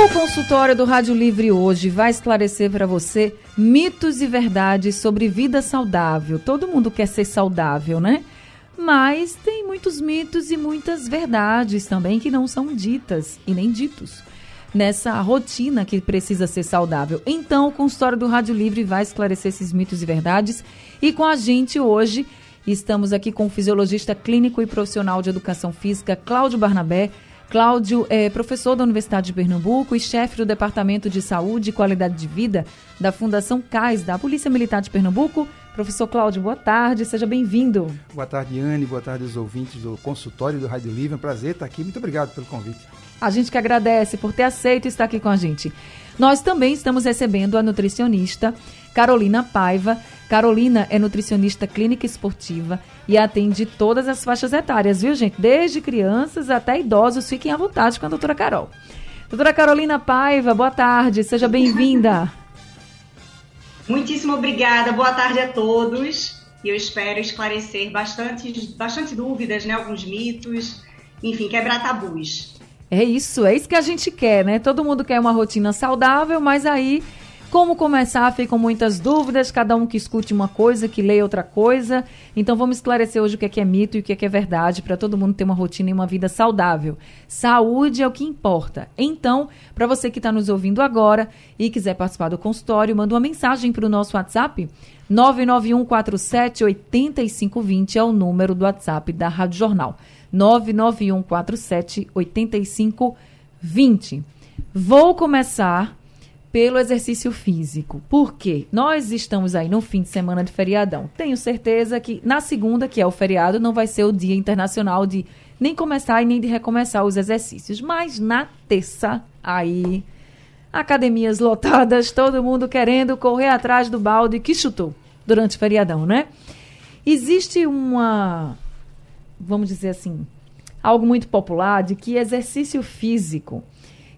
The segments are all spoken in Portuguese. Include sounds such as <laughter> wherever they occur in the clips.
O consultório do Rádio Livre hoje vai esclarecer para você mitos e verdades sobre vida saudável. Todo mundo quer ser saudável, né? Mas tem muitos mitos e muitas verdades também que não são ditas e nem ditos nessa rotina que precisa ser saudável. Então, o consultório do Rádio Livre vai esclarecer esses mitos e verdades. E com a gente hoje, estamos aqui com o fisiologista clínico e profissional de educação física, Cláudio Barnabé Cláudio é professor da Universidade de Pernambuco e chefe do Departamento de Saúde e Qualidade de Vida da Fundação CAIS, da Polícia Militar de Pernambuco. Professor Cláudio, boa tarde, seja bem-vindo. Boa tarde, Anne, boa tarde aos ouvintes do consultório do Rádio Livre. É um prazer estar aqui, muito obrigado pelo convite. A gente que agradece por ter aceito estar aqui com a gente. Nós também estamos recebendo a nutricionista Carolina Paiva. Carolina é nutricionista clínica esportiva e atende todas as faixas etárias, viu, gente? Desde crianças até idosos. Fiquem à vontade com a doutora Carol. Doutora Carolina Paiva, boa tarde, seja bem-vinda. <laughs> Muitíssimo obrigada, boa tarde a todos. E eu espero esclarecer bastante, bastante dúvidas, né? Alguns mitos, enfim, quebrar tabus. É isso, é isso que a gente quer, né? Todo mundo quer uma rotina saudável, mas aí como começar? Ficam muitas dúvidas, cada um que escute uma coisa, que leia outra coisa. Então vamos esclarecer hoje o que é, que é mito e o que é, que é verdade para todo mundo ter uma rotina e uma vida saudável. Saúde é o que importa. Então, para você que está nos ouvindo agora e quiser participar do consultório, manda uma mensagem para o nosso WhatsApp. 99147 8520 é o número do WhatsApp da Rádio Jornal. 99147 8520. Vou começar pelo exercício físico. Por quê? Nós estamos aí no fim de semana de feriadão. Tenho certeza que na segunda, que é o feriado, não vai ser o dia internacional de nem começar e nem de recomeçar os exercícios. Mas na terça, aí, academias lotadas, todo mundo querendo correr atrás do balde que chutou durante o feriadão, né? Existe uma, vamos dizer assim, algo muito popular de que exercício físico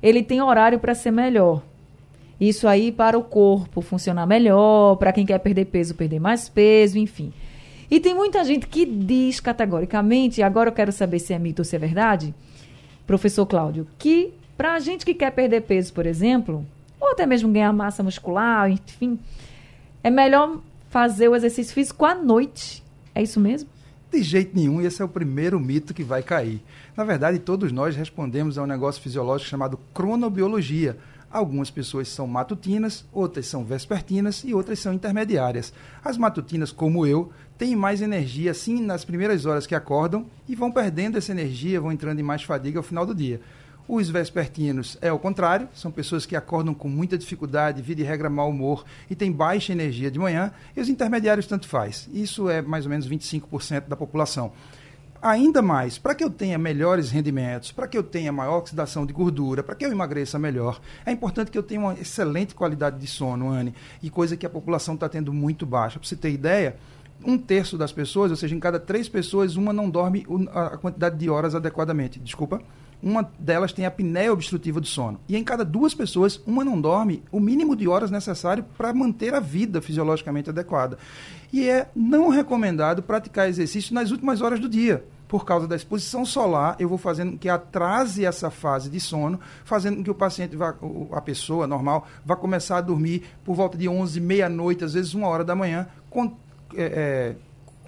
ele tem horário para ser melhor. Isso aí para o corpo funcionar melhor, para quem quer perder peso, perder mais peso, enfim. E tem muita gente que diz categoricamente, agora eu quero saber se é mito ou se é verdade, professor Cláudio, que para a gente que quer perder peso, por exemplo, ou até mesmo ganhar massa muscular, enfim, é melhor fazer o exercício físico à noite. É isso mesmo? De jeito nenhum, esse é o primeiro mito que vai cair. Na verdade, todos nós respondemos a um negócio fisiológico chamado cronobiologia, Algumas pessoas são matutinas, outras são vespertinas e outras são intermediárias. As matutinas, como eu, têm mais energia assim nas primeiras horas que acordam e vão perdendo essa energia, vão entrando em mais fadiga ao final do dia. Os vespertinos é o contrário, são pessoas que acordam com muita dificuldade, vida e regra mau humor e têm baixa energia de manhã, e os intermediários tanto faz. Isso é mais ou menos 25% da população ainda mais, para que eu tenha melhores rendimentos, para que eu tenha maior oxidação de gordura, para que eu emagreça melhor, é importante que eu tenha uma excelente qualidade de sono, Anne, e coisa que a população está tendo muito baixa. Para você ter ideia, um terço das pessoas, ou seja, em cada três pessoas, uma não dorme a quantidade de horas adequadamente. Desculpa. Uma delas tem apneia obstrutiva do sono. E em cada duas pessoas, uma não dorme o mínimo de horas necessário para manter a vida fisiologicamente adequada. E é não recomendado praticar exercício nas últimas horas do dia por causa da exposição solar, eu vou fazendo que atrase essa fase de sono, fazendo com que o paciente, vá, a pessoa normal, vá começar a dormir por volta de 11, meia-noite, às vezes uma hora da manhã, com, é, é,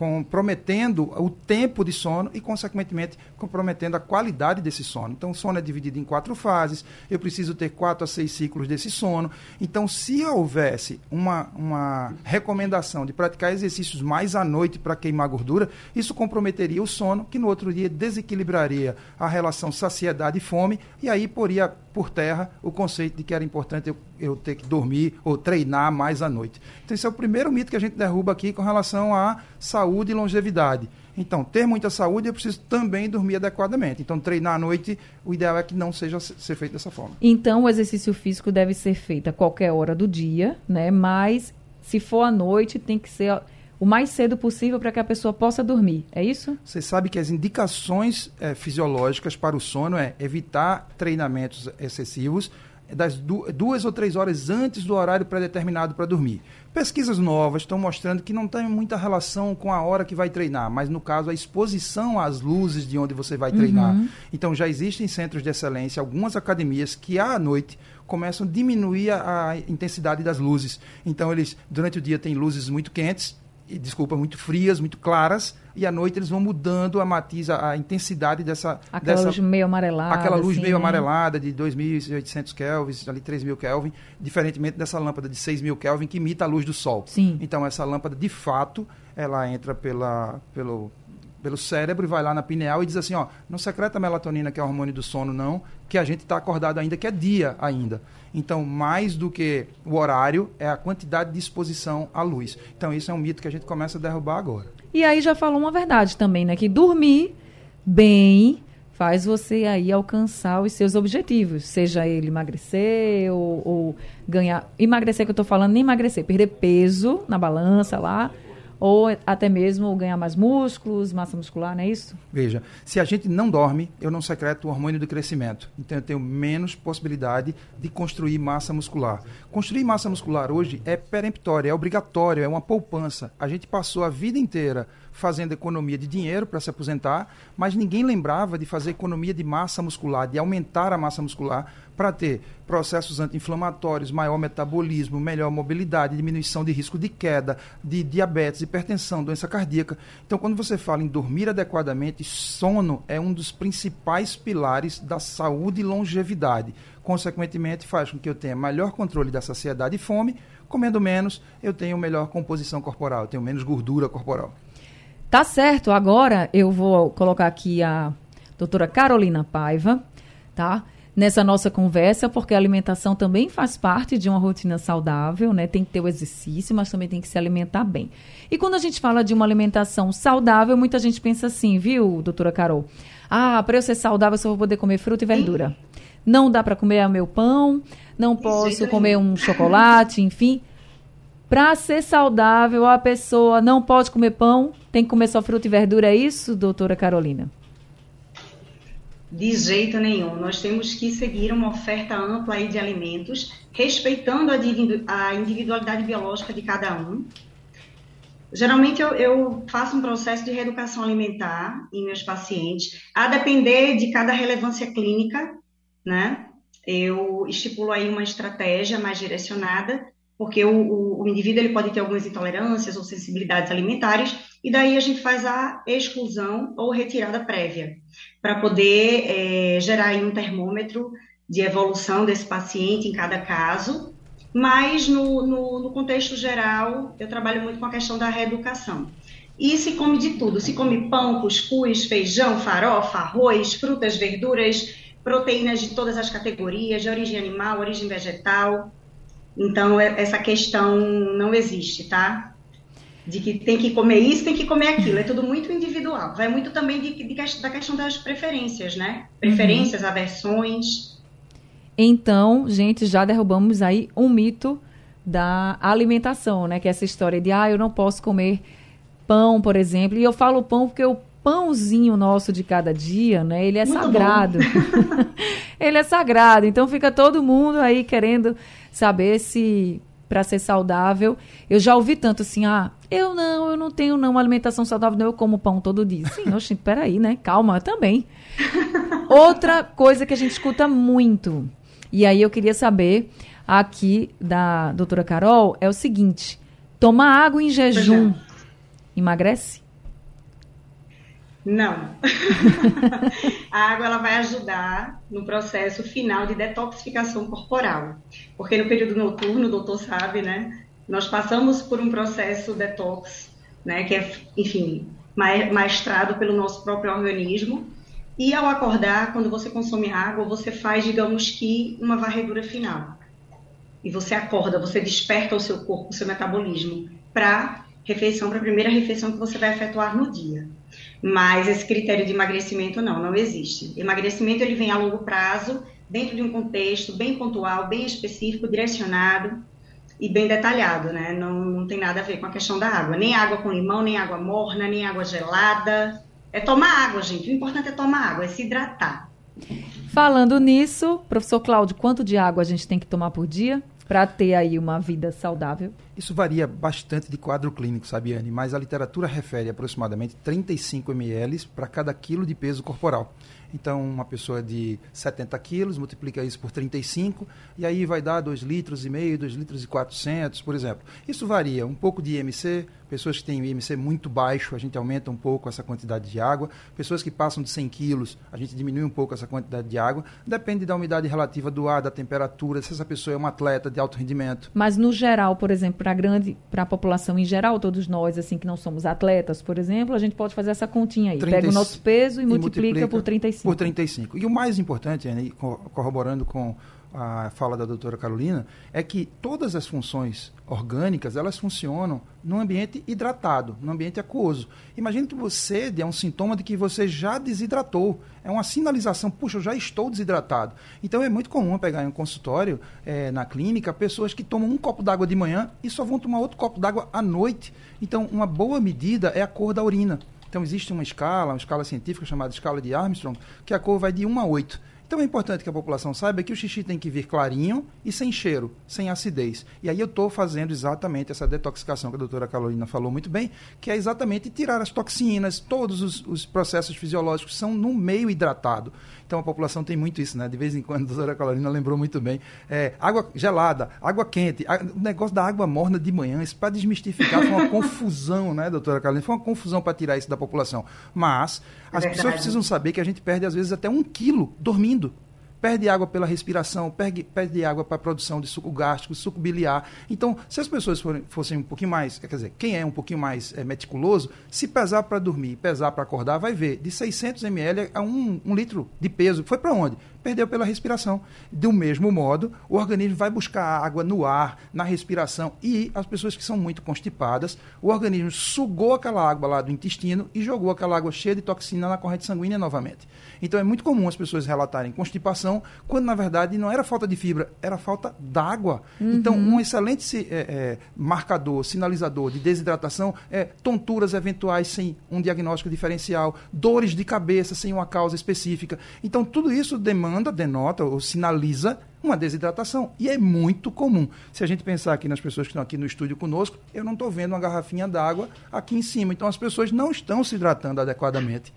comprometendo o tempo de sono e, consequentemente, comprometendo a qualidade desse sono. Então, o sono é dividido em quatro fases, eu preciso ter quatro a seis ciclos desse sono. Então, se houvesse uma, uma recomendação de praticar exercícios mais à noite para queimar gordura, isso comprometeria o sono, que no outro dia desequilibraria a relação saciedade e fome, e aí poria por terra o conceito de que era importante eu, eu, ter que dormir ou treinar mais à noite. Então, esse é o primeiro mito que a gente derruba aqui com relação à saúde saúde e longevidade. Então, ter muita saúde, eu preciso também dormir adequadamente. Então, treinar à noite, o ideal é que não seja ser feito dessa forma. Então, o exercício físico deve ser feito a qualquer hora do dia, né? Mas, se for à noite, tem que ser o mais cedo possível para que a pessoa possa dormir. É isso? Você sabe que as indicações é, fisiológicas para o sono é evitar treinamentos excessivos das duas ou três horas antes do horário pré-determinado para dormir. Pesquisas novas estão mostrando que não tem muita relação com a hora que vai treinar, mas no caso a exposição às luzes de onde você vai treinar. Uhum. Então já existem centros de excelência, algumas academias que à noite começam a diminuir a, a intensidade das luzes. Então eles durante o dia têm luzes muito quentes desculpa, muito frias, muito claras, e à noite eles vão mudando a matiz, a, a intensidade dessa... Aquela dessa, luz meio amarelada. Aquela luz assim, meio né? amarelada de 2.800 kelvins, ali 3.000 kelvin, diferentemente dessa lâmpada de 6.000 kelvin que imita a luz do sol. Sim. Então essa lâmpada, de fato, ela entra pela, pelo, pelo cérebro e vai lá na pineal e diz assim, ó, não secreta melatonina, que é o hormônio do sono, não, que a gente está acordado ainda, que é dia ainda. Então, mais do que o horário, é a quantidade de exposição à luz. Então, isso é um mito que a gente começa a derrubar agora. E aí já falou uma verdade também, né? Que dormir bem faz você aí alcançar os seus objetivos, seja ele emagrecer ou, ou ganhar. Emagrecer que eu estou falando, nem emagrecer, perder peso na balança lá ou até mesmo ganhar mais músculos, massa muscular, não é isso? Veja, se a gente não dorme, eu não secreto o hormônio do crescimento. Então eu tenho menos possibilidade de construir massa muscular. Construir massa muscular hoje é peremptório, é obrigatório, é uma poupança. A gente passou a vida inteira fazendo economia de dinheiro para se aposentar, mas ninguém lembrava de fazer economia de massa muscular, de aumentar a massa muscular para ter processos anti-inflamatórios, maior metabolismo, melhor mobilidade, diminuição de risco de queda, de diabetes, hipertensão, doença cardíaca. Então, quando você fala em dormir adequadamente, sono é um dos principais pilares da saúde e longevidade. Consequentemente, faz com que eu tenha melhor controle da saciedade e fome. Comendo menos, eu tenho melhor composição corporal, eu tenho menos gordura corporal. Tá certo. Agora eu vou colocar aqui a doutora Carolina Paiva, tá? Nessa nossa conversa, porque a alimentação também faz parte de uma rotina saudável, né? Tem que ter o exercício, mas também tem que se alimentar bem. E quando a gente fala de uma alimentação saudável, muita gente pensa assim, viu, doutora Carol? Ah, para eu ser saudável, eu só vou poder comer fruta e verdura. Não dá para comer meu pão, não posso comer um chocolate, enfim. Para ser saudável, a pessoa não pode comer pão, tem que comer só fruta e verdura, é isso, doutora Carolina? De jeito nenhum. Nós temos que seguir uma oferta ampla de alimentos, respeitando a individualidade biológica de cada um. Geralmente eu, eu, faço um processo de reeducação alimentar em meus pacientes, a depender de cada relevância clínica, né? Eu estipulo aí uma estratégia mais direcionada porque o, o, o, indivíduo ele pode ter algumas intolerâncias ou sensibilidades alimentares, e daí a gente faz a exclusão ou retirada prévia, para poder é, gerar um termômetro de evolução desse paciente em cada caso, mas no, no, no contexto geral, eu trabalho muito com a questão da reeducação. E se come de tudo, se come pão, cuscuz, feijão, farofa, arroz, frutas, verduras, proteínas de todas as categorias, de origem animal, origem vegetal, então, é, essa questão não existe, tá? De que tem que comer isso, tem que comer aquilo. É tudo muito individual. Vai muito também de, de, da questão das preferências, né? Preferências, uhum. aversões. Então, gente, já derrubamos aí um mito da alimentação, né? Que é essa história de, ah, eu não posso comer pão, por exemplo. E eu falo pão porque o pãozinho nosso de cada dia, né? Ele é Muito sagrado. <laughs> ele é sagrado. Então fica todo mundo aí querendo saber se para ser saudável. Eu já ouvi tanto assim, ah, eu não, eu não tenho não uma alimentação saudável, não, eu como pão todo dia. Sim, <laughs> oxe, peraí, né? Calma, também. Outra coisa que a gente escuta muito, e aí eu queria saber aqui da doutora Carol, é o seguinte, tomar água em jejum é. emagrece? Não. <laughs> a água ela vai ajudar no processo final de detoxificação corporal. Porque no período noturno, o doutor sabe, né? Nós passamos por um processo detox, né? Que é, enfim, maestrado pelo nosso próprio organismo. E ao acordar, quando você consome água, você faz, digamos que, uma varredura final. E você acorda, você desperta o seu corpo, o seu metabolismo, para refeição para a primeira refeição que você vai efetuar no dia. Mas esse critério de emagrecimento não, não existe. Emagrecimento ele vem a longo prazo, dentro de um contexto bem pontual, bem específico, direcionado e bem detalhado, né? Não, não tem nada a ver com a questão da água. Nem água com limão, nem água morna, nem água gelada. É tomar água, gente. O importante é tomar água, é se hidratar. Falando nisso, professor Cláudio, quanto de água a gente tem que tomar por dia para ter aí uma vida saudável? Isso varia bastante de quadro clínico, sabe, Anne? Mas a literatura refere aproximadamente 35 ml para cada quilo de peso corporal. Então, uma pessoa de 70 quilos, multiplica isso por 35, e aí vai dar 2 litros e meio, 2 litros e 400, por exemplo. Isso varia, um pouco de IMC, pessoas que têm IMC muito baixo, a gente aumenta um pouco essa quantidade de água, pessoas que passam de 100 quilos, a gente diminui um pouco essa quantidade de água, depende da umidade relativa do ar, da temperatura, se essa pessoa é um atleta de alto rendimento. Mas no geral, por exemplo, para a grande, para a população em geral, todos nós, assim, que não somos atletas, por exemplo, a gente pode fazer essa continha aí, 30, pega o nosso peso e, e multiplica, multiplica por 35. Por 35. E o mais importante, Anne, corroborando com a fala da doutora Carolina, é que todas as funções orgânicas, elas funcionam num ambiente hidratado, num ambiente aquoso. Imagine que você é um sintoma de que você já desidratou. É uma sinalização, puxa, eu já estou desidratado. Então é muito comum pegar em um consultório, é, na clínica, pessoas que tomam um copo d'água de manhã e só vão tomar outro copo d'água à noite. Então, uma boa medida é a cor da urina. Então, existe uma escala, uma escala científica chamada escala de Armstrong, que a cor vai de 1 a 8. Então é importante que a população saiba que o xixi tem que vir clarinho e sem cheiro, sem acidez. E aí eu estou fazendo exatamente essa detoxificação que a doutora Carolina falou muito bem, que é exatamente tirar as toxinas, todos os, os processos fisiológicos são no meio hidratado. Então a população tem muito isso, né? De vez em quando <laughs> a doutora Carolina lembrou muito bem. É, água gelada, água quente, a, o negócio da água morna de manhã, isso para desmistificar foi uma <laughs> confusão, né, doutora Carolina? Foi uma confusão para tirar isso da população. Mas as é pessoas precisam saber que a gente perde, às vezes, até um quilo dormindo perde água pela respiração, perde, perde água para a produção de suco gástrico, suco biliar. Então, se as pessoas forem, fossem um pouquinho mais, quer dizer, quem é um pouquinho mais é, meticuloso, se pesar para dormir, pesar para acordar, vai ver de 600 ml a um, um litro de peso. Foi para onde? Perdeu pela respiração. Do mesmo modo, o organismo vai buscar água no ar, na respiração, e as pessoas que são muito constipadas, o organismo sugou aquela água lá do intestino e jogou aquela água cheia de toxina na corrente sanguínea novamente. Então é muito comum as pessoas relatarem constipação, quando na verdade não era falta de fibra, era falta d'água. Uhum. Então, um excelente é, é, marcador, sinalizador de desidratação é tonturas eventuais sem um diagnóstico diferencial, dores de cabeça sem uma causa específica. Então, tudo isso demanda demanda, denota ou sinaliza uma desidratação. E é muito comum. Se a gente pensar aqui nas pessoas que estão aqui no estúdio conosco, eu não estou vendo uma garrafinha d'água aqui em cima. Então as pessoas não estão se hidratando adequadamente.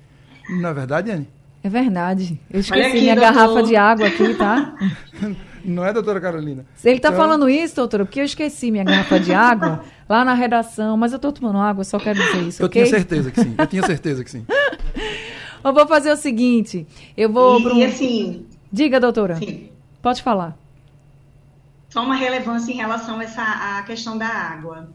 Não é verdade, Anne? É verdade. Eu esqueci aqui, minha doutor. garrafa de água aqui, tá? <laughs> Não é, doutora Carolina? Ele está então... falando isso, doutora, porque eu esqueci minha garrafa de água lá na redação, mas eu estou tomando água, só quero dizer isso. Eu okay? tinha certeza que sim. Eu tinha certeza que sim. <laughs> Eu vou fazer o seguinte, eu vou... E, pro... assim... Diga, doutora. Sim. Pode falar. Só uma relevância em relação a essa a questão da água.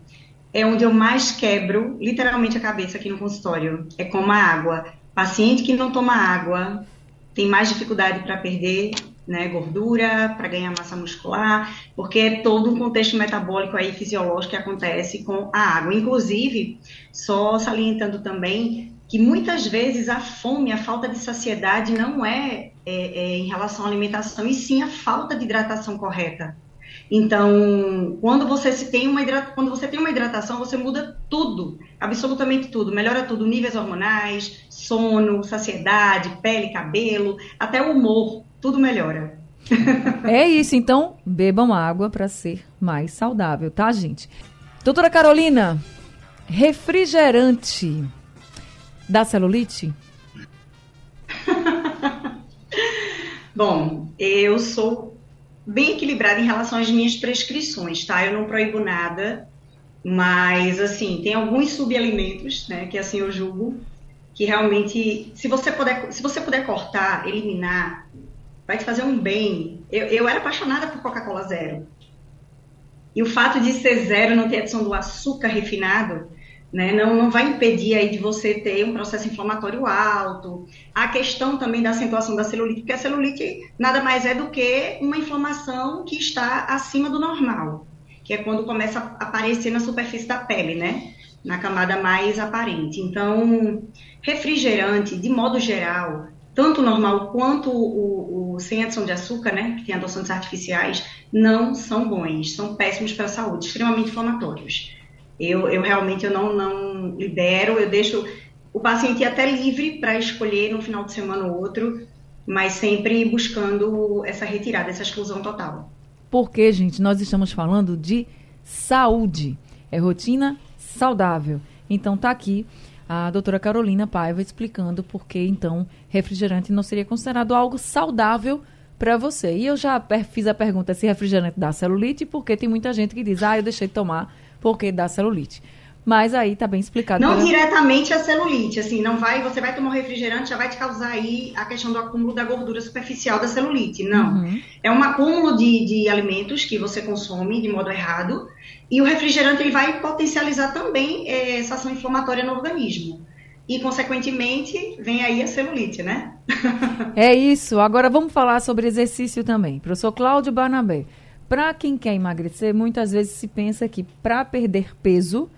É onde eu mais quebro, literalmente, a cabeça aqui no consultório. É como a água. Paciente que não toma água tem mais dificuldade para perder né, gordura, para ganhar massa muscular, porque é todo um contexto metabólico aí fisiológico que acontece com a água. Inclusive, só salientando também que muitas vezes a fome, a falta de saciedade não é, é, é, em relação à alimentação, e sim a falta de hidratação correta. Então, quando você se tem uma quando você tem uma hidratação, você muda tudo, absolutamente tudo, melhora tudo, níveis hormonais, sono, saciedade, pele, cabelo, até o humor, tudo melhora. <laughs> é isso, então bebam água para ser mais saudável, tá, gente? Doutora Carolina, refrigerante da celulite? <laughs> Bom, eu sou bem equilibrada em relação às minhas prescrições, tá? Eu não proíbo nada, mas assim, tem alguns subalimentos, né, que assim eu julgo que realmente, se você puder, se você puder cortar, eliminar, vai te fazer um bem. Eu, eu era apaixonada por Coca-Cola zero. E o fato de ser zero, não ter adição do açúcar refinado, né? Não, não vai impedir aí de você ter um processo inflamatório alto. A questão também da acentuação da celulite, porque a celulite nada mais é do que uma inflamação que está acima do normal, que é quando começa a aparecer na superfície da pele, né? na camada mais aparente. Então, refrigerante, de modo geral, tanto o normal quanto o, o, sem adição de açúcar, né, que tem adoçantes artificiais, não são bons, são péssimos para a saúde, extremamente inflamatórios. Eu, eu realmente eu não, não libero, eu deixo o paciente até livre para escolher no final de semana ou outro, mas sempre buscando essa retirada, essa exclusão total. Porque, gente, nós estamos falando de saúde. É rotina saudável. Então tá aqui a doutora Carolina Paiva explicando por que então refrigerante não seria considerado algo saudável para você. E eu já fiz a pergunta se refrigerante dá celulite, porque tem muita gente que diz: "Ah, eu deixei de tomar porque dá celulite". Mas aí tá bem explicado. Não pela... diretamente a celulite, assim, não vai, você vai tomar um refrigerante, já vai te causar aí a questão do acúmulo da gordura superficial da celulite. Não. Uhum. É um acúmulo de, de alimentos que você consome de modo errado, e o refrigerante ele vai potencializar também é, essa ação inflamatória no organismo. E, consequentemente, vem aí a celulite, né? <laughs> é isso. Agora vamos falar sobre exercício também. Professor Cláudio Barnabé. Para quem quer emagrecer, muitas vezes se pensa que para perder peso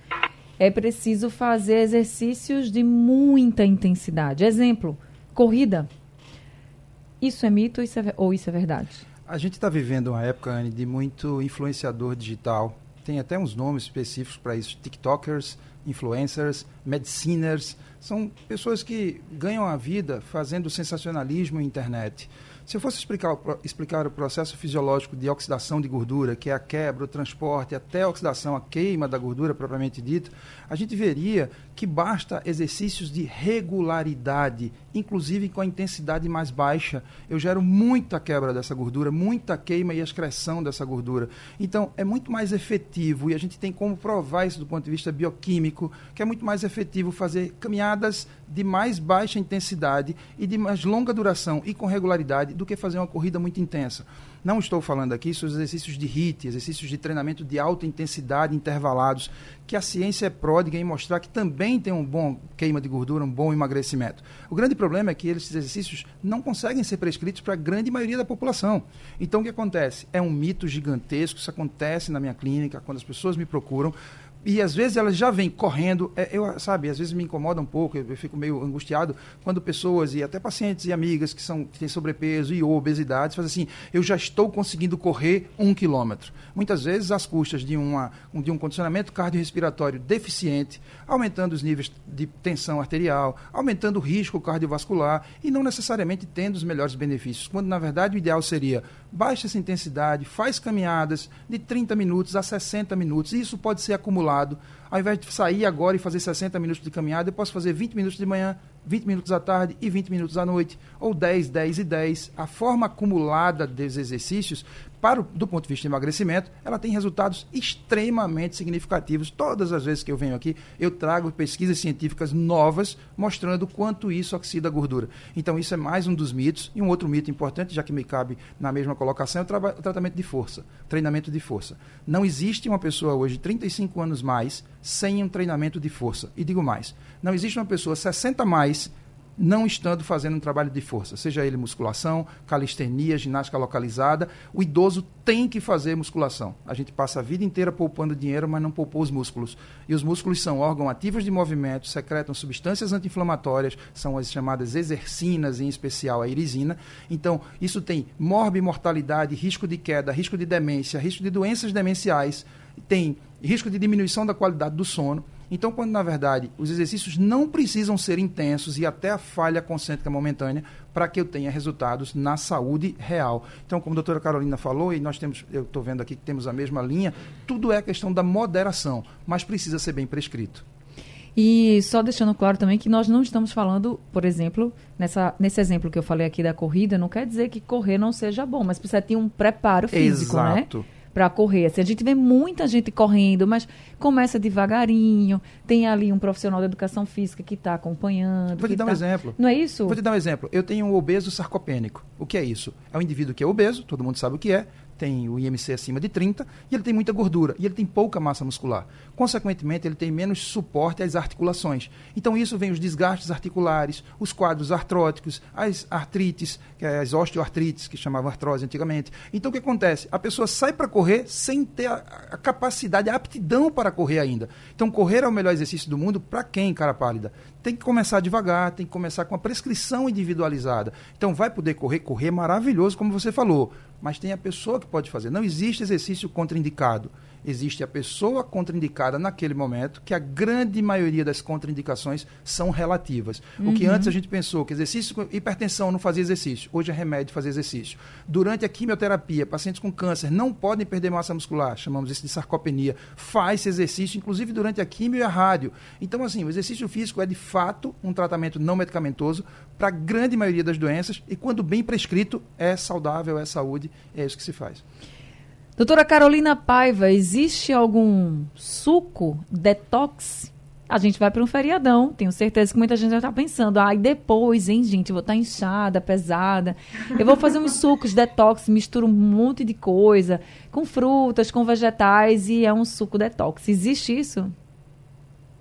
é preciso fazer exercícios de muita intensidade. Exemplo, corrida. Isso é mito isso é, ou isso é verdade? A gente está vivendo uma época, Anne, de muito influenciador digital. Tem até uns nomes específicos para isso: TikTokers, influencers, mediciners. São pessoas que ganham a vida fazendo sensacionalismo na internet. Se eu fosse explicar, explicar o processo fisiológico de oxidação de gordura, que é a quebra, o transporte, até a oxidação, a queima da gordura propriamente dita, a gente veria que basta exercícios de regularidade, inclusive com a intensidade mais baixa. Eu gero muita quebra dessa gordura, muita queima e excreção dessa gordura. Então, é muito mais efetivo, e a gente tem como provar isso do ponto de vista bioquímico, que é muito mais efetivo fazer caminhadas de mais baixa intensidade e de mais longa duração e com regularidade do que fazer uma corrida muito intensa. Não estou falando aqui sobre exercícios de HIIT, exercícios de treinamento de alta intensidade intervalados, que a ciência é pródiga em mostrar que também tem um bom queima de gordura, um bom emagrecimento. O grande problema é que esses exercícios não conseguem ser prescritos para a grande maioria da população. Então o que acontece? É um mito gigantesco, isso acontece na minha clínica, quando as pessoas me procuram, e às vezes elas já vêm correndo, é, eu, sabe, às vezes me incomoda um pouco, eu, eu, fico meio angustiado quando pessoas e até pacientes e amigas que, são, que têm sobrepeso e obesidade fazem assim, eu já estou conseguindo correr um quilômetro. Muitas vezes às custas de, uma, de um condicionamento cardiorrespiratório deficiente, aumentando os níveis de tensão arterial, aumentando o risco cardiovascular e não necessariamente tendo os melhores benefícios, quando na verdade o ideal seria baixa essa intensidade, faz caminhadas de 30 minutos a 60 minutos, e isso pode ser acumulado. Ao invés de sair agora e fazer 60 minutos de caminhada, eu posso fazer 20 minutos de manhã, 20 minutos à tarde e 20 minutos à noite, ou 10, 10 e 10. A forma acumulada dos exercícios, para o, do ponto de vista de emagrecimento, ela tem resultados extremamente significativos. Todas as vezes que eu venho aqui, eu trago pesquisas científicas novas mostrando quanto isso oxida a gordura. Então, isso é mais um dos mitos. E um outro mito importante, já que me cabe na mesma colocação, é o, o tratamento de força, treinamento de força. Não existe uma pessoa hoje, 35 anos mais, sem um treinamento de força. E digo mais, não existe uma pessoa 60 mais não estando fazendo um trabalho de força, seja ele musculação, calistenia, ginástica localizada, o idoso tem que fazer musculação. A gente passa a vida inteira poupando dinheiro, mas não poupou os músculos. E os músculos são órgãos ativos de movimento, secretam substâncias anti-inflamatórias, são as chamadas exercinas, em especial a irisina. Então, isso tem morbimortalidade, risco de queda, risco de demência, risco de doenças demenciais, tem risco de diminuição da qualidade do sono. Então, quando na verdade os exercícios não precisam ser intensos e até a falha concêntrica momentânea para que eu tenha resultados na saúde real. Então, como a doutora Carolina falou, e nós temos, eu estou vendo aqui que temos a mesma linha, tudo é questão da moderação, mas precisa ser bem prescrito. E só deixando claro também que nós não estamos falando, por exemplo, nessa, nesse exemplo que eu falei aqui da corrida, não quer dizer que correr não seja bom, mas precisa ter um preparo físico, né? Exato. Para correr. Assim, a gente vê muita gente correndo, mas começa devagarinho. Tem ali um profissional da educação física que está acompanhando. Vou te dar tá... um exemplo. Não é isso? Vou te dar um exemplo. Eu tenho um obeso sarcopênico. O que é isso? É um indivíduo que é obeso, todo mundo sabe o que é, tem o IMC acima de 30 e ele tem muita gordura e ele tem pouca massa muscular. Consequentemente, ele tem menos suporte às articulações. Então, isso vem os desgastes articulares, os quadros artróticos, as artrites, que é as osteoartrites, que chamavam artrose antigamente. Então, o que acontece? A pessoa sai para correr sem ter a, a, capacidade, a aptidão para correr ainda. Então, correr é o melhor exercício do mundo para quem, cara pálida? Tem que começar devagar, tem que começar com a prescrição individualizada. Então, vai poder correr, correr é maravilhoso, como você falou, mas tem a pessoa que pode fazer. Não existe exercício contraindicado existe a pessoa contraindicada naquele momento, que a grande maioria das contraindicações são relativas. Uhum. O que uhum. antes a gente pensou que exercício, hipertensão não fazia exercício, hoje é remédio fazer exercício. Durante a quimioterapia, pacientes com câncer não podem perder massa muscular, chamamos isso de sarcopenia, faz exercício, inclusive durante a quimio e a rádio. Então, assim, o exercício físico é de fato um tratamento não medicamentoso para a grande maioria das doenças e quando bem prescrito é saudável, é saúde, é isso que se faz. Doutora Carolina Paiva, existe algum suco detox? A gente vai para um feriadão, tenho certeza que muita gente já está pensando, ai, ah, depois, hein, gente, eu vou estar tá inchada, pesada. Eu vou fazer uns sucos detox, misturo um monte de coisa, com frutas, com vegetais, e é um suco detox. Existe isso?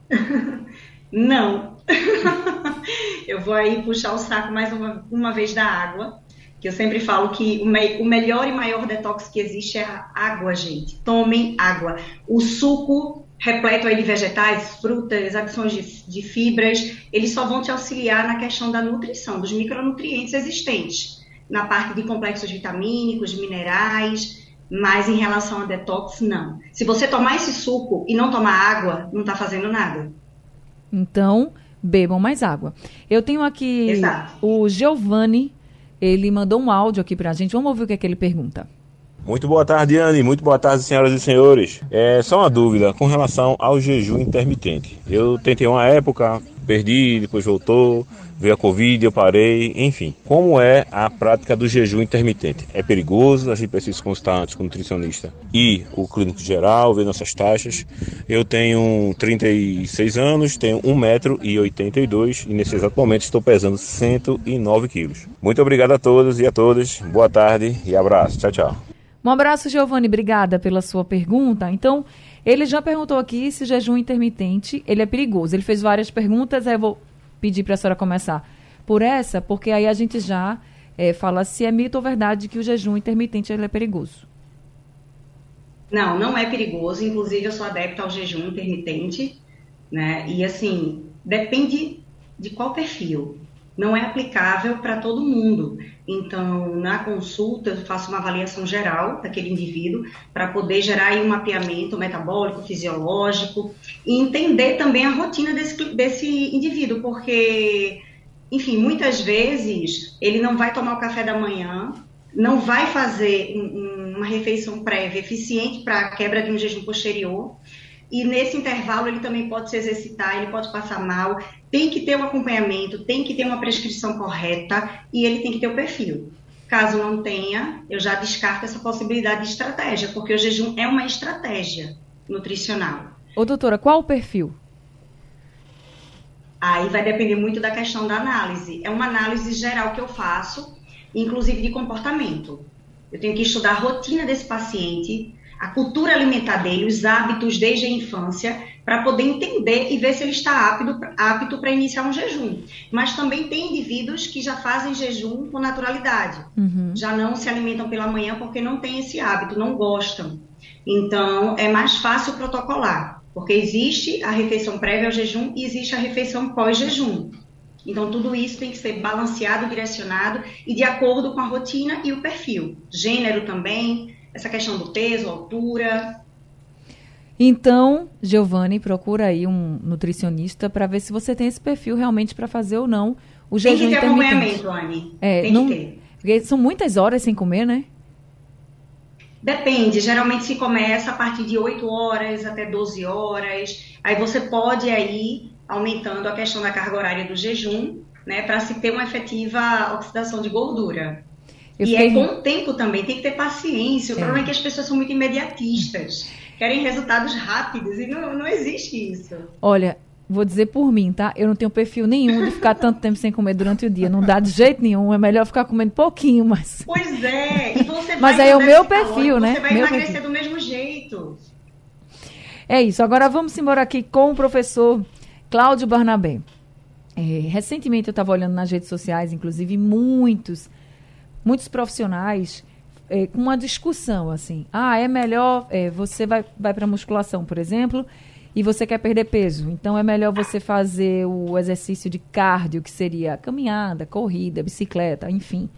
<laughs> Não. <laughs> eu vou aí puxar o saco mais uma, uma vez da água que eu sempre falo que o, me, o, melhor e maior detox que existe é a água, gente. Tomem água. O suco repleto aí de vegetais, frutas, adições de, de fibras, eles só vão te auxiliar na questão da nutrição, dos micronutrientes existentes, na parte de complexos vitamínicos, minerais, mas em relação a detox, não. Se você tomar esse suco e não tomar água, não está fazendo nada. Então, bebam mais água. Eu tenho aqui Exato. o Giovanni ele mandou um áudio aqui para a gente. Vamos ouvir o que, é que ele pergunta. Muito boa tarde, Anne. Muito boa tarde, senhoras e senhores. É só uma dúvida com relação ao jejum intermitente. Eu tentei uma época, perdi, depois voltou, veio a Covid, eu parei, enfim. Como é a prática do jejum intermitente? É perigoso? A gente precisa consultar antes com o nutricionista e o clínico geral, ver nossas taxas. Eu tenho 36 anos, tenho 1,82m e nesse exato momento estou pesando 109 quilos. Muito obrigado a todos e a todas. Boa tarde e abraço. Tchau, tchau. Um abraço, Giovanni. Obrigada pela sua pergunta. Então, ele já perguntou aqui se jejum intermitente ele é perigoso. Ele fez várias perguntas, aí eu vou pedir para a senhora começar por essa, porque aí a gente já é, fala se é mito ou verdade que o jejum intermitente ele é perigoso. Não, não é perigoso. Inclusive, eu sou adepta ao jejum intermitente, né? E assim, depende de qual perfil. Não é aplicável para todo mundo. Então, na consulta, eu faço uma avaliação geral daquele indivíduo para poder gerar um mapeamento metabólico, fisiológico e entender também a rotina desse, desse indivíduo, porque, enfim, muitas vezes ele não vai tomar o café da manhã, não vai fazer um, uma refeição prévia eficiente para a quebra de um jejum posterior. E nesse intervalo ele também pode se exercitar, ele pode passar mal, tem que ter um acompanhamento, tem que ter uma prescrição correta e ele tem que ter o perfil. Caso não tenha, eu já descarto essa possibilidade de estratégia, porque o jejum é uma estratégia nutricional. Ô, doutora, qual o perfil? Aí vai depender muito da questão da análise. É uma análise geral que eu faço, inclusive de comportamento. Eu tenho que estudar a rotina desse paciente, a cultura alimentar dele, os hábitos desde a infância, para poder entender e ver se ele está apto, apto para iniciar um jejum. Mas também tem indivíduos que já fazem jejum com naturalidade, uhum. já não se alimentam pela manhã porque não têm esse hábito, não gostam. Então, é mais fácil protocolar, porque existe a refeição prévia ao jejum e existe a refeição pós-jejum. Então, tudo isso tem que ser balanceado, direcionado e de acordo com a rotina e o perfil. Gênero também, essa questão do peso, altura. Então, Giovanni, procura aí um nutricionista para ver se você tem esse perfil realmente para fazer ou não o tem jejum intermitente. Tem que ter acompanhamento, Anne. É, tem não, que ter. Porque são muitas horas sem comer, né? Depende, geralmente se começa a partir de 8 horas até 12 horas. Aí você pode aí aumentando a questão da carga horária do jejum, né, para se ter uma efetiva oxidação de gordura. Eu e é fiquei... é com o tempo também, tem que ter paciência. O é. problema é que as pessoas são muito imediatistas, querem resultados rápidos e não, não existe isso. Olha, vou dizer por mim, tá? Eu não tenho perfil nenhum de ficar tanto tempo sem comer durante o dia. Não dá de jeito nenhum. É melhor ficar comendo pouquinho, mas. Pois é. E você <laughs> mas aí é o meu perfil, né? Você vai meu emagrecer perfil. do mesmo jeito. É isso. Agora vamos embora aqui com o professor Cláudio Barnabé. É, recentemente eu estava olhando nas redes sociais, inclusive, muitos, muitos profissionais é, com uma discussão assim. Ah, é melhor é, você vai, vai para musculação, por exemplo, e você quer perder peso. Então é melhor você fazer o exercício de cardio, que seria caminhada, corrida, bicicleta, enfim,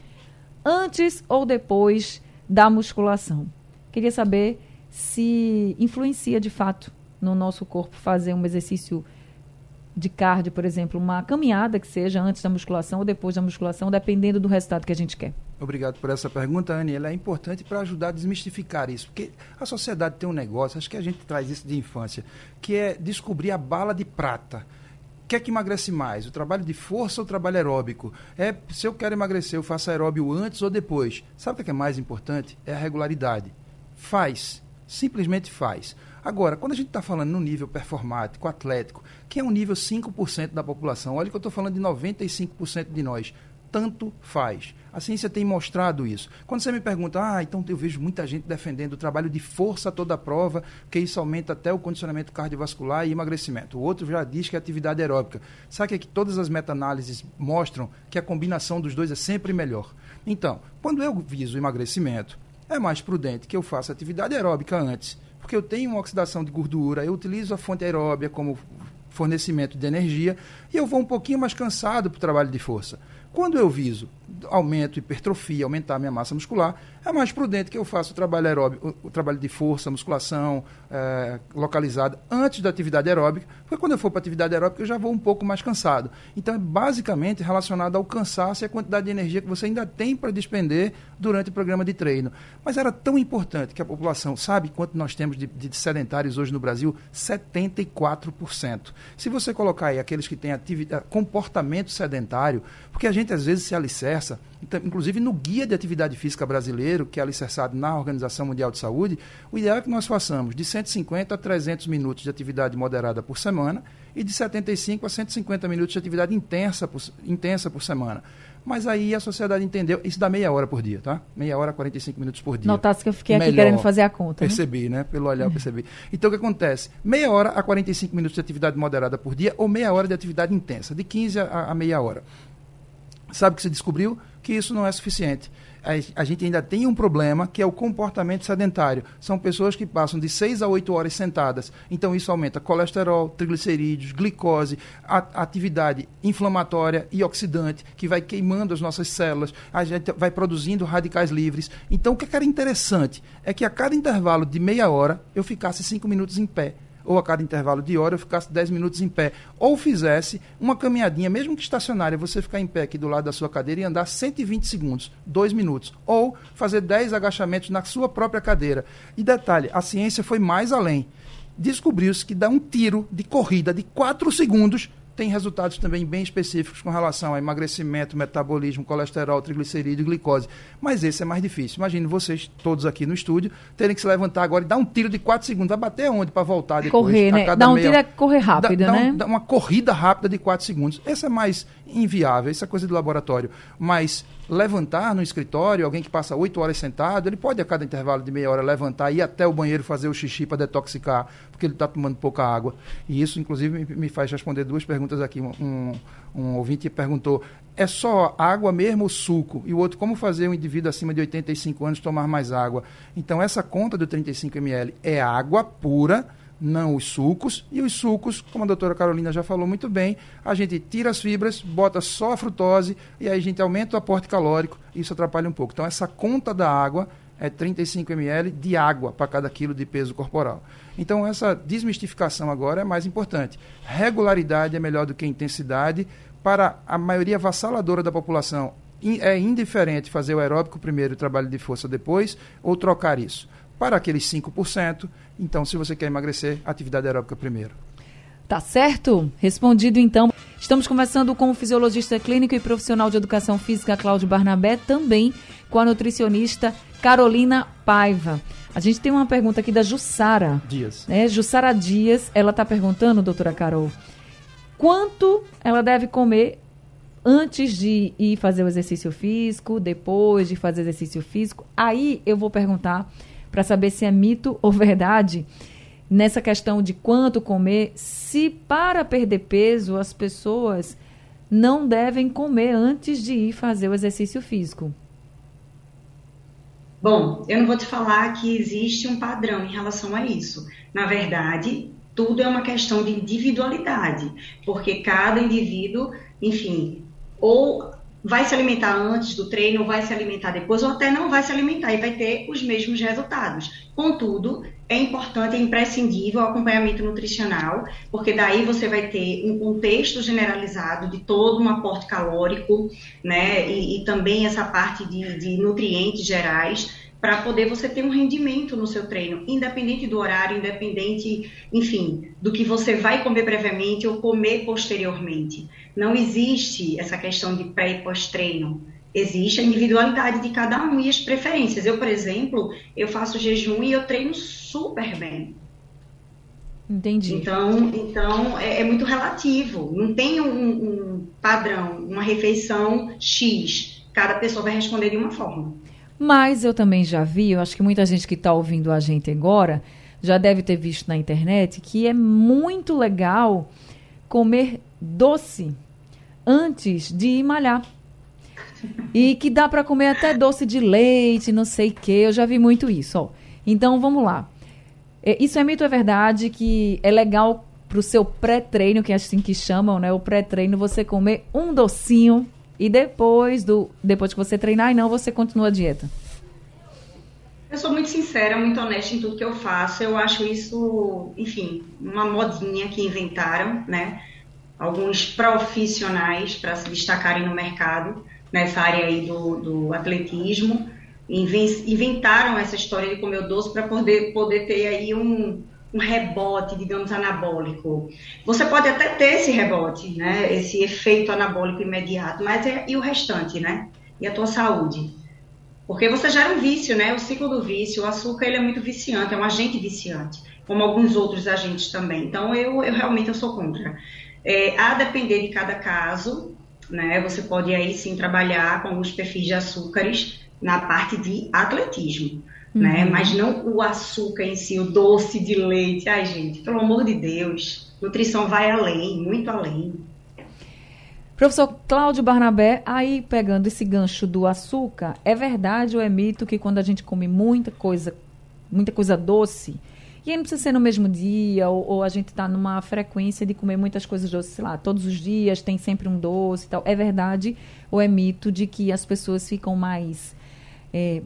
antes ou depois da musculação. Queria saber se influencia de fato no nosso corpo fazer um exercício de cardio, por exemplo, uma caminhada que seja antes da musculação ou depois da musculação, dependendo do resultado que a gente quer. Obrigado por essa pergunta, Anne. Ela é importante para ajudar a desmistificar isso, porque a sociedade tem um negócio, acho que a gente traz isso de infância, que é descobrir a bala de prata. O que é que emagrece mais? O trabalho de força ou o trabalho aeróbico? É, se eu quero emagrecer, eu faço aeróbio antes ou depois. Sabe o que é mais importante? É a regularidade. Faz. Simplesmente faz. Agora, quando a gente está falando no nível performático, atlético, que é um nível 5% da população, olha que eu estou falando de 95% de nós, tanto faz. A ciência tem mostrado isso. Quando você me pergunta, ah, então eu vejo muita gente defendendo o trabalho de força toda a prova, que isso aumenta até o condicionamento cardiovascular e emagrecimento. O outro já diz que é atividade aeróbica. Sabe que todas as meta-análises mostram que a combinação dos dois é sempre melhor. Então, quando eu viso emagrecimento, é mais prudente que eu faça atividade aeróbica antes, porque eu tenho uma oxidação de gordura, eu utilizo a fonte aeróbia como fornecimento de energia e eu vou um pouquinho mais cansado para o trabalho de força. Quando eu viso aumento, hipertrofia, aumentar a minha massa muscular, é mais prudente que eu faça o trabalho aeróbico, o, trabalho de força, musculação é, localizada antes da atividade aeróbica, porque quando eu for para a atividade aeróbica eu já vou um pouco mais cansado. Então é basicamente relacionado ao cansaço e à quantidade de energia que você ainda tem para despender durante o programa de treino. Mas era tão importante que a população sabe quanto nós temos de, de sedentários hoje no Brasil? 74%. Se você colocar aí aqueles que têm atividade, comportamento sedentário, porque a gente às vezes se alicerça, então, inclusive no Guia de Atividade Física Brasileiro, que é alicerçado na Organização Mundial de Saúde, o ideal é que nós façamos de 150 a 300 minutos de atividade moderada por semana e de 75 a 150 minutos de atividade intensa por, intensa por semana. Mas aí a sociedade entendeu, isso dá meia hora por dia, tá? Meia hora, 45 minutos por dia. Notasse que eu fiquei Melhor, aqui querendo fazer a conta. Percebi, né? né? Pelo olhar eu percebi. Então o que acontece? Meia hora a 45 minutos de atividade moderada por dia ou meia hora de atividade intensa, de 15 a, a meia hora. Sabe que se descobriu? Que isso não é suficiente. A, gente ainda tem um problema que é o comportamento sedentário. São pessoas que passam de 6 a 8 horas sentadas. Então isso aumenta colesterol, triglicerídeos, glicose, atividade inflamatória e oxidante, que vai queimando as nossas células, a gente vai produzindo radicais livres. Então o que era interessante é que a cada intervalo de meia hora eu ficasse 5 minutos em pé ou a cada intervalo de hora eu ficasse 10 minutos em pé. Ou fizesse uma caminhadinha, mesmo que estacionária, você ficar em pé aqui do lado da sua cadeira e andar 120 segundos, 2 minutos. Ou fazer 10 agachamentos na sua própria cadeira. E detalhe, a ciência foi mais além. Descobriu-se que dá um tiro de corrida de 4 segundos tem resultados também bem específicos com relação a emagrecimento, metabolismo, colesterol, triglicerídeo, glicose. Mas esse é mais difícil. Imagine vocês todos aqui no estúdio terem que se levantar agora e dar um tiro de 4 segundos. Vai bater onde para voltar depois? Correr, né? Dar um meia... tiro é correr rápido, dá, né? Dá, um, uma corrida rápida de 4 segundos. Essa é mais inviável, isso é coisa de laboratório. Mas levantar no escritório, alguém que passa 8 horas sentado, ele pode a cada intervalo de meia hora levantar e ir até o banheiro fazer o xixi para detoxicar, porque ele está tomando pouca água. E isso, inclusive, me, faz responder duas perguntas aqui. Um, um ouvinte perguntou: é só água mesmo ou suco? E o outro, como fazer um indivíduo acima de 85 anos tomar mais água? Então, essa conta do 35 ml é água pura não os sucos. E os sucos, como a doutora Carolina já falou muito bem, a gente tira as fibras, bota só a frutose e aí a gente aumenta o aporte calórico e isso atrapalha um pouco. Então, essa conta da água é 35 ml de água para cada quilo de peso corporal. Então, essa desmistificação agora é mais importante. Regularidade é melhor do que intensidade. Para a maioria avassaladora da população, é indiferente fazer o aeróbico primeiro e o trabalho de força depois, ou trocar isso. Para aqueles 5%, então, se você quer emagrecer, atividade aeróbica primeiro. Tá certo? Respondido então. Estamos conversando com o fisiologista clínico e profissional de educação física Cláudio Barnabé, também com a nutricionista Carolina Paiva. A gente tem uma pergunta aqui da Jussara. Dias. Né? Jussara Dias, ela está perguntando, doutora Carol, quanto ela deve comer antes de ir fazer o exercício físico, depois de fazer exercício físico. Aí eu vou perguntar para saber se é mito ou verdade nessa questão de quanto comer, se para perder peso as pessoas não devem comer antes de ir fazer o exercício físico. Bom, eu não vou te falar que existe um padrão em relação a isso. Na verdade, tudo é uma questão de individualidade, porque cada indivíduo, enfim, ou vai se alimentar antes do treino, vai se alimentar depois, ou até não vai se alimentar e vai ter os mesmos resultados. Contudo, é importante, é imprescindível o acompanhamento nutricional, porque daí você vai ter um contexto generalizado de todo um aporte calórico, né, e, e também essa parte de, de nutrientes gerais para poder você ter um rendimento no seu treino, independente do horário, independente, enfim, do que você vai comer previamente ou comer posteriormente. Não existe essa questão de pré e pós-treino. Existe a individualidade de cada um e as preferências. Eu, por exemplo, eu faço jejum e eu treino super bem. Entendi. Então, então é, é muito relativo. Não tem um, um padrão, uma refeição X. Cada pessoa vai responder de uma forma. Mas eu também já vi, eu acho que muita gente que está ouvindo a gente agora já deve ter visto na internet que é muito legal comer doce antes de ir malhar. E que dá para comer até doce de leite, não sei o quê. Eu já vi muito isso. Ó. Então vamos lá. É, isso é mito, é verdade que é legal para o seu pré-treino, que é assim que chamam, né? O pré-treino, você comer um docinho e depois do depois que você treinar, e não, você continua a dieta? Eu sou muito sincera, muito honesta em tudo que eu faço. Eu acho isso, enfim, uma modinha que inventaram, né? Alguns profissionais para se destacarem no mercado, nessa área aí do, do atletismo, inventaram essa história de comer o doce para poder, poder ter aí um, um rebote, digamos, anabólico. Você pode até ter esse rebote, né? Esse efeito anabólico imediato, mas é, e o restante, né? E a tua saúde? Porque você gera um vício, né? O ciclo do vício, o açúcar ele é muito viciante, é um agente viciante, como alguns outros agentes também. Então eu, eu realmente eu sou contra. É, a depender de cada caso, né? Você pode aí sim trabalhar com alguns perfis de açúcares na parte de atletismo né? Uhum. Mas não o açúcar em si, o doce de leite. Ai, gente, pelo amor de Deus, nutrição vai além, muito além. Professor Cláudio Barnabé, aí pegando esse gancho do açúcar, é verdade ou é mito que quando a gente come muita coisa, muita coisa doce, e aí não precisa ser no mesmo dia, ou, ou a gente está numa frequência de comer muitas coisas doces, sei lá, todos os dias tem sempre um doce e tal. É verdade ou é mito de que as pessoas ficam mais é,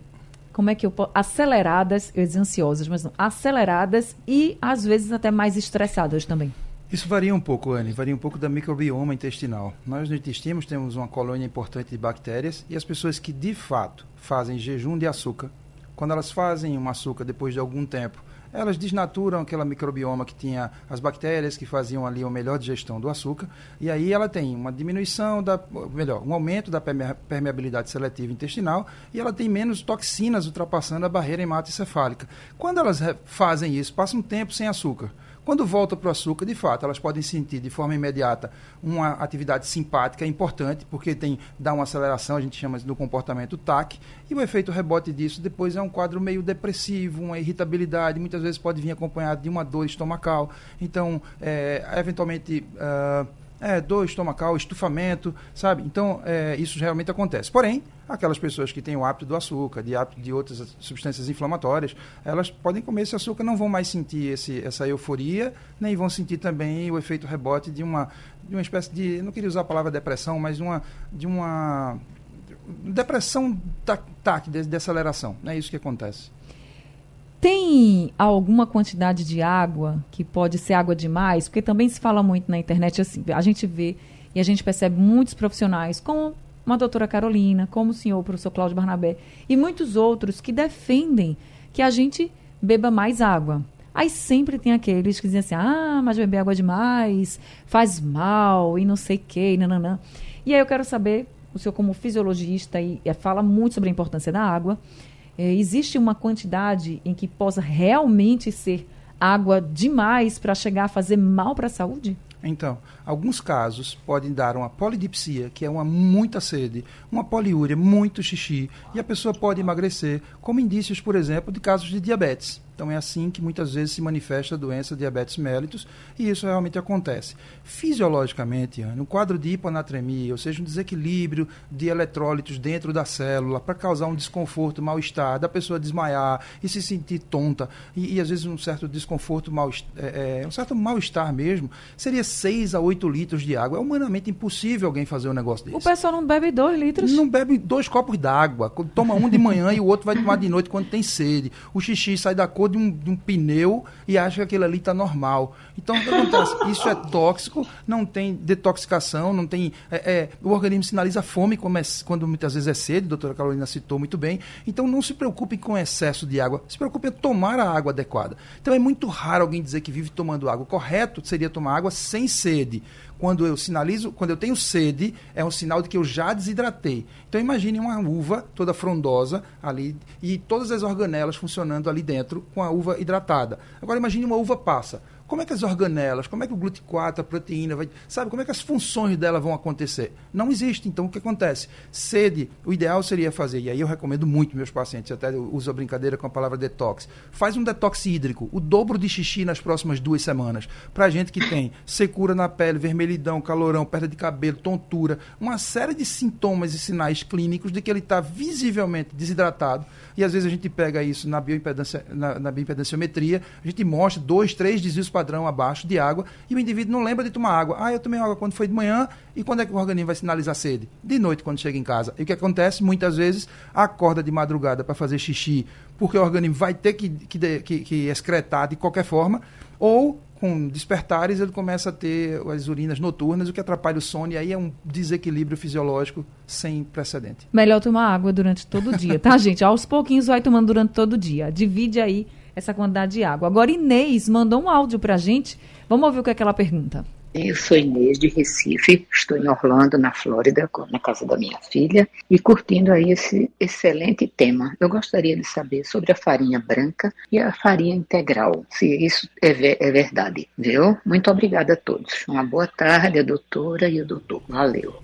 como é que eu posso, aceleradas, eu disse ansiosas, mas não, aceleradas e às vezes até mais estressadas também. Isso varia um pouco, Anne, varia um pouco da microbioma intestinal. Nós no intestino temos uma colônia importante de bactérias e as pessoas que de fato fazem jejum de açúcar, quando elas fazem um açúcar depois de algum tempo elas desnaturam aquela microbioma que tinha as bactérias que faziam ali uma melhor digestão do açúcar, e aí ela tem uma diminuição da, melhor, um aumento da permeabilidade seletiva intestinal e ela tem menos toxinas ultrapassando a barreira hematocefálica. Quando elas fazem isso, passa um tempo sem açúcar. Quando volta para o açúcar, de fato, elas podem sentir de forma imediata uma atividade simpática importante, porque tem dá uma aceleração, a gente chama do comportamento TAC, e o efeito rebote disso depois é um quadro meio depressivo, uma irritabilidade, muitas vezes pode vir acompanhado de uma dor estomacal. Então, é, eventualmente. Uh, é, dor estomacal, estufamento, sabe? Então, é, isso realmente acontece. Porém, aquelas pessoas que têm o hábito do açúcar, de hábito de outras substâncias inflamatórias, elas podem comer esse açúcar, não vão mais sentir esse, essa euforia, nem vão sentir também o efeito rebote de uma, de uma espécie de, não queria usar a palavra depressão, mas de uma, de uma depressão TAC, de, de aceleração. É isso que acontece. Tem alguma quantidade de água que pode ser água demais? Porque também se fala muito na internet assim, a gente vê e a gente percebe muitos profissionais, como uma doutora Carolina, como o senhor, o professor Cláudio Barnabé, e muitos outros que defendem que a gente beba mais água. Aí sempre tem aqueles que dizem assim, ah, mas beber água demais faz mal e não sei o que, e nananã. E aí eu quero saber, o senhor como fisiologista e fala muito sobre a importância da água, é, existe uma quantidade em que possa realmente ser água demais para chegar a fazer mal para a saúde? Então, alguns casos podem dar uma polidipsia, que é uma muita sede, uma poliúria, muito xixi, e a pessoa pode emagrecer, como indícios, por exemplo, de casos de diabetes. Então é assim que muitas vezes se manifesta a doença diabetes mellitus e isso realmente acontece. Fisiologicamente, no quadro de hiponatremia, ou seja, um desequilíbrio de eletrólitos dentro da célula para causar um desconforto, mal-estar, da pessoa desmaiar e se sentir tonta e, e às vezes um certo desconforto, mal, é, é, um certo mal-estar mesmo, seria 6 a 8 litros de água. É humanamente impossível alguém fazer um negócio desse. O pessoal não bebe 2 litros? Não bebe dois copos d'água. Toma um de manhã e o outro vai tomar de noite quando tem sede. O xixi sai da cor de um, de um pneu e acha que aquilo ali está normal. Então, o que acontece? Isso é tóxico, não tem detoxicação, não tem. É, é, o organismo sinaliza fome é, quando muitas vezes é sede, a doutora Carolina citou muito bem. Então, não se preocupe com excesso de água, se preocupe em tomar a água adequada. Então, é muito raro alguém dizer que vive tomando água. Correto seria tomar água sem sede quando eu sinalizo, quando eu tenho sede, é um sinal de que eu já desidratei. Então imagine uma uva toda frondosa ali e todas as organelas funcionando ali dentro com a uva hidratada. Agora imagine uma uva passa. Como é que as organelas, como é que o gluticato, a proteína, vai, sabe, como é que as funções dela vão acontecer? Não existe. Então, o que acontece? Sede, o ideal seria fazer, e aí eu recomendo muito meus pacientes, até uso a brincadeira com a palavra detox. Faz um detox hídrico, o dobro de xixi nas próximas duas semanas. Para gente que tem secura na pele, vermelhidão, calorão, perda de cabelo, tontura, uma série de sintomas e sinais clínicos de que ele está visivelmente desidratado. E às vezes a gente pega isso na, bioimpedância, na, na bioimpedanciometria, a gente mostra dois, três desvios padrão abaixo de água e o indivíduo não lembra de tomar água. Ah, eu tomei água quando foi de manhã e quando é que o organismo vai sinalizar sede? De noite, quando chega em casa. E o que acontece? Muitas vezes acorda de madrugada para fazer xixi, porque o organismo vai ter que, que, que, que excretar de qualquer forma, ou com despertares ele começa a ter as urinas noturnas, o que atrapalha o sono, e aí é um desequilíbrio fisiológico sem precedente. Melhor tomar água durante todo o dia, tá, <laughs> gente? Aos pouquinhos vai tomando durante todo o dia. Divide aí essa quantidade de água. Agora, Inês mandou um áudio para a gente. Vamos ouvir o que, é que ela pergunta. Eu sou Inês de Recife, estou em Orlando, na Flórida, na casa da minha filha, e curtindo aí esse excelente tema. Eu gostaria de saber sobre a farinha branca e a farinha integral, se isso é, ver, é verdade, viu? Muito obrigada a todos. Uma boa tarde, a doutora e o doutor. Valeu.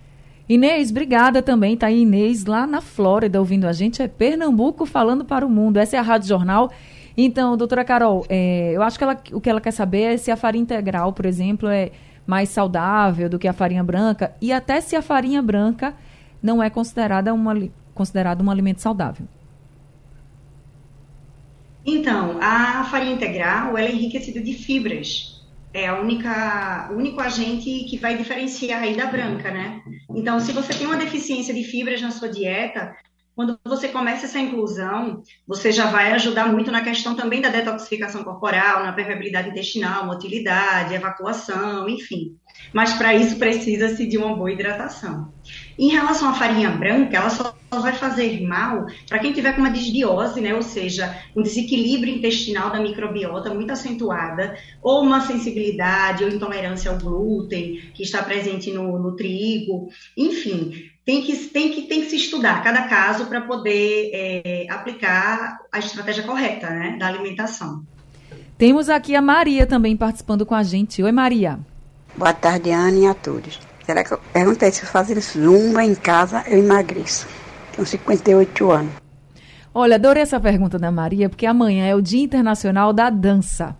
Inês, obrigada também. Tá aí Inês lá na Flórida ouvindo a gente. É Pernambuco falando para o mundo. Essa é a Rádio Jornal então, doutora Carol, é, eu acho que ela, o que ela quer saber é se a farinha integral, por exemplo, é mais saudável do que a farinha branca e até se a farinha branca não é considerada uma, considerado um alimento saudável. Então, a farinha integral ela é enriquecida de fibras. É a única, o único agente que vai diferenciar aí da branca, né? Então, se você tem uma deficiência de fibras na sua dieta, quando você começa essa inclusão, você já vai ajudar muito na questão também da detoxificação corporal, na permeabilidade intestinal, motilidade, evacuação, enfim. Mas para isso precisa-se de uma boa hidratação. Em relação à farinha branca, ela só vai fazer mal para quem tiver com uma disbiose, né? ou seja, um desequilíbrio intestinal da microbiota muito acentuada, ou uma sensibilidade ou intolerância ao glúten que está presente no, no trigo, enfim tem que, tem que, tem que se estudar cada caso para poder é, aplicar a estratégia correta né, da alimentação. Temos aqui a Maria também participando com a gente. Oi, Maria. Boa tarde, Ana e a todos. Será que eu perguntei se fazer zumba em casa eu emagreço? Tenho 58 anos. Olha, adorei essa pergunta da Maria, porque amanhã é o Dia Internacional da Dança.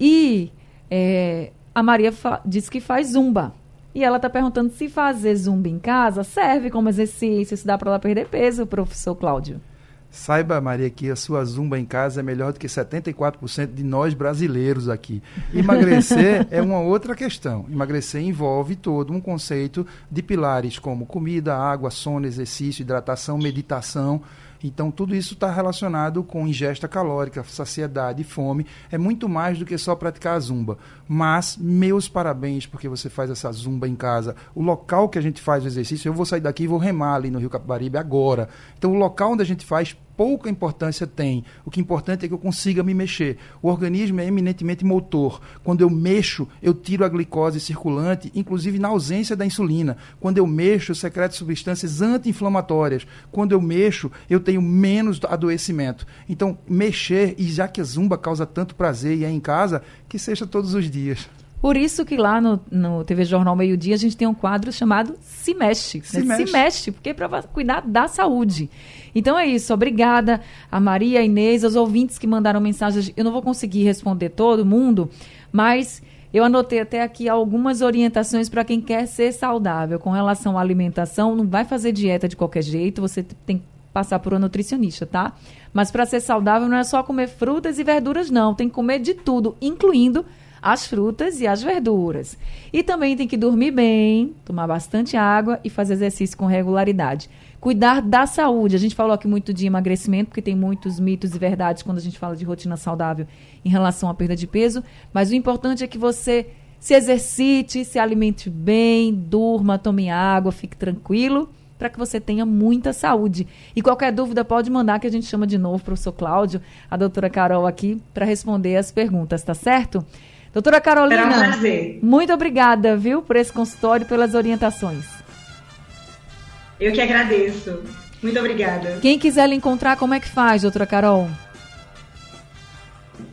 E é, a Maria disse que faz zumba. E ela está perguntando se fazer zumba em casa serve como exercício, se dá para ela perder peso, professor Cláudio. Saiba, Maria, que a sua zumba em casa é melhor do que 74% de nós brasileiros aqui. Emagrecer <laughs> é uma outra questão. Emagrecer envolve todo um conceito de pilares como comida, água, sono, exercício, hidratação, meditação então, tudo isso está relacionado com ingesta calórica, saciedade, fome. É muito mais do que só praticar a zumba. Mas, meus parabéns, porque você faz essa zumba em casa. O local que a gente faz o exercício, eu vou sair daqui e vou remar ali no Rio Capibaribe agora. Então, o local onde a gente faz pouca importância tem. O que é importante é que eu consiga me mexer. O organismo é eminentemente motor. Quando eu mexo, eu tiro a glicose circulante, inclusive na ausência da insulina. Quando eu mexo, eu secreto substâncias anti-inflamatórias. Quando eu mexo, eu tenho menos adoecimento. Então, mexer, e já que a zumba causa tanto prazer e é em casa, que seja todos os dias. Por isso que lá no, no TV Jornal Meio Dia a gente tem um quadro chamado Se Mexe. Se né? Mexe. Se Mexe, porque é para cuidar da saúde. Então é isso. Obrigada a Maria, a Inês, aos ouvintes que mandaram mensagens. Eu não vou conseguir responder todo mundo, mas eu anotei até aqui algumas orientações para quem quer ser saudável com relação à alimentação. Não vai fazer dieta de qualquer jeito, você tem que passar por um nutricionista, tá? Mas para ser saudável não é só comer frutas e verduras, não. Tem que comer de tudo, incluindo as frutas e as verduras. E também tem que dormir bem, tomar bastante água e fazer exercício com regularidade. Cuidar da saúde. A gente falou aqui muito de emagrecimento, porque tem muitos mitos e verdades quando a gente fala de rotina saudável em relação à perda de peso. Mas o importante é que você se exercite, se alimente bem, durma, tome água, fique tranquilo para que você tenha muita saúde. E qualquer dúvida pode mandar que a gente chama de novo o professor Cláudio, a doutora Carol aqui para responder as perguntas, tá certo? Doutora Carolina, Será um prazer. muito obrigada, viu, por esse consultório e pelas orientações. Eu que agradeço. Muito obrigada. Quem quiser lhe encontrar, como é que faz, doutora Carol?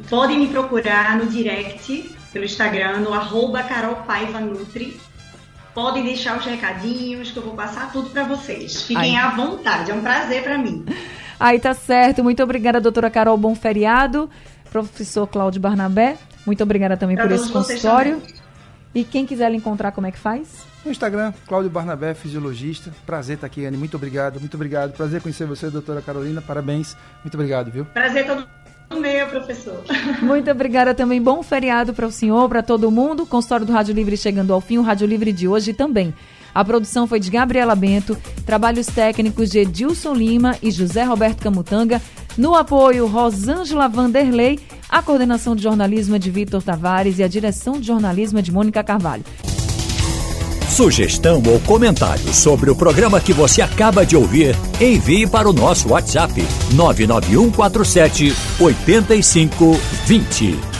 Podem me procurar no direct, pelo Instagram, no arroba Carol Paiva Nutri. Podem deixar os recadinhos que eu vou passar tudo para vocês. Fiquem à vontade, é um prazer para mim. Aí tá certo. Muito obrigada, doutora Carol. Bom feriado. Professor Cláudio Barnabé, muito obrigada também Pra por esse consultório. também. E quem quiser lhe encontrar, como é que faz? No Instagram, Cláudio Barnabé, fisiologista. Prazer estar aqui, Anne. Muito obrigado, muito obrigado. Prazer conhecer você, doutora Carolina. Parabéns. Muito obrigado, viu? Prazer todo meu, professor. Muito obrigada também. Bom feriado para o senhor, para todo mundo. O consultório do Rádio Livre chegando ao fim. O Rádio Livre de hoje também. A produção foi de Gabriela Bento, trabalhos técnicos de Edilson Lima e José Roberto Camutanga. No apoio, Rosângela Vanderlei. A coordenação de jornalismo é de Vitor Tavares e a direção de jornalismo é de Mônica Carvalho. Sugestão ou comentário sobre o programa que você acaba de ouvir, envie para o nosso WhatsApp 99147 8520.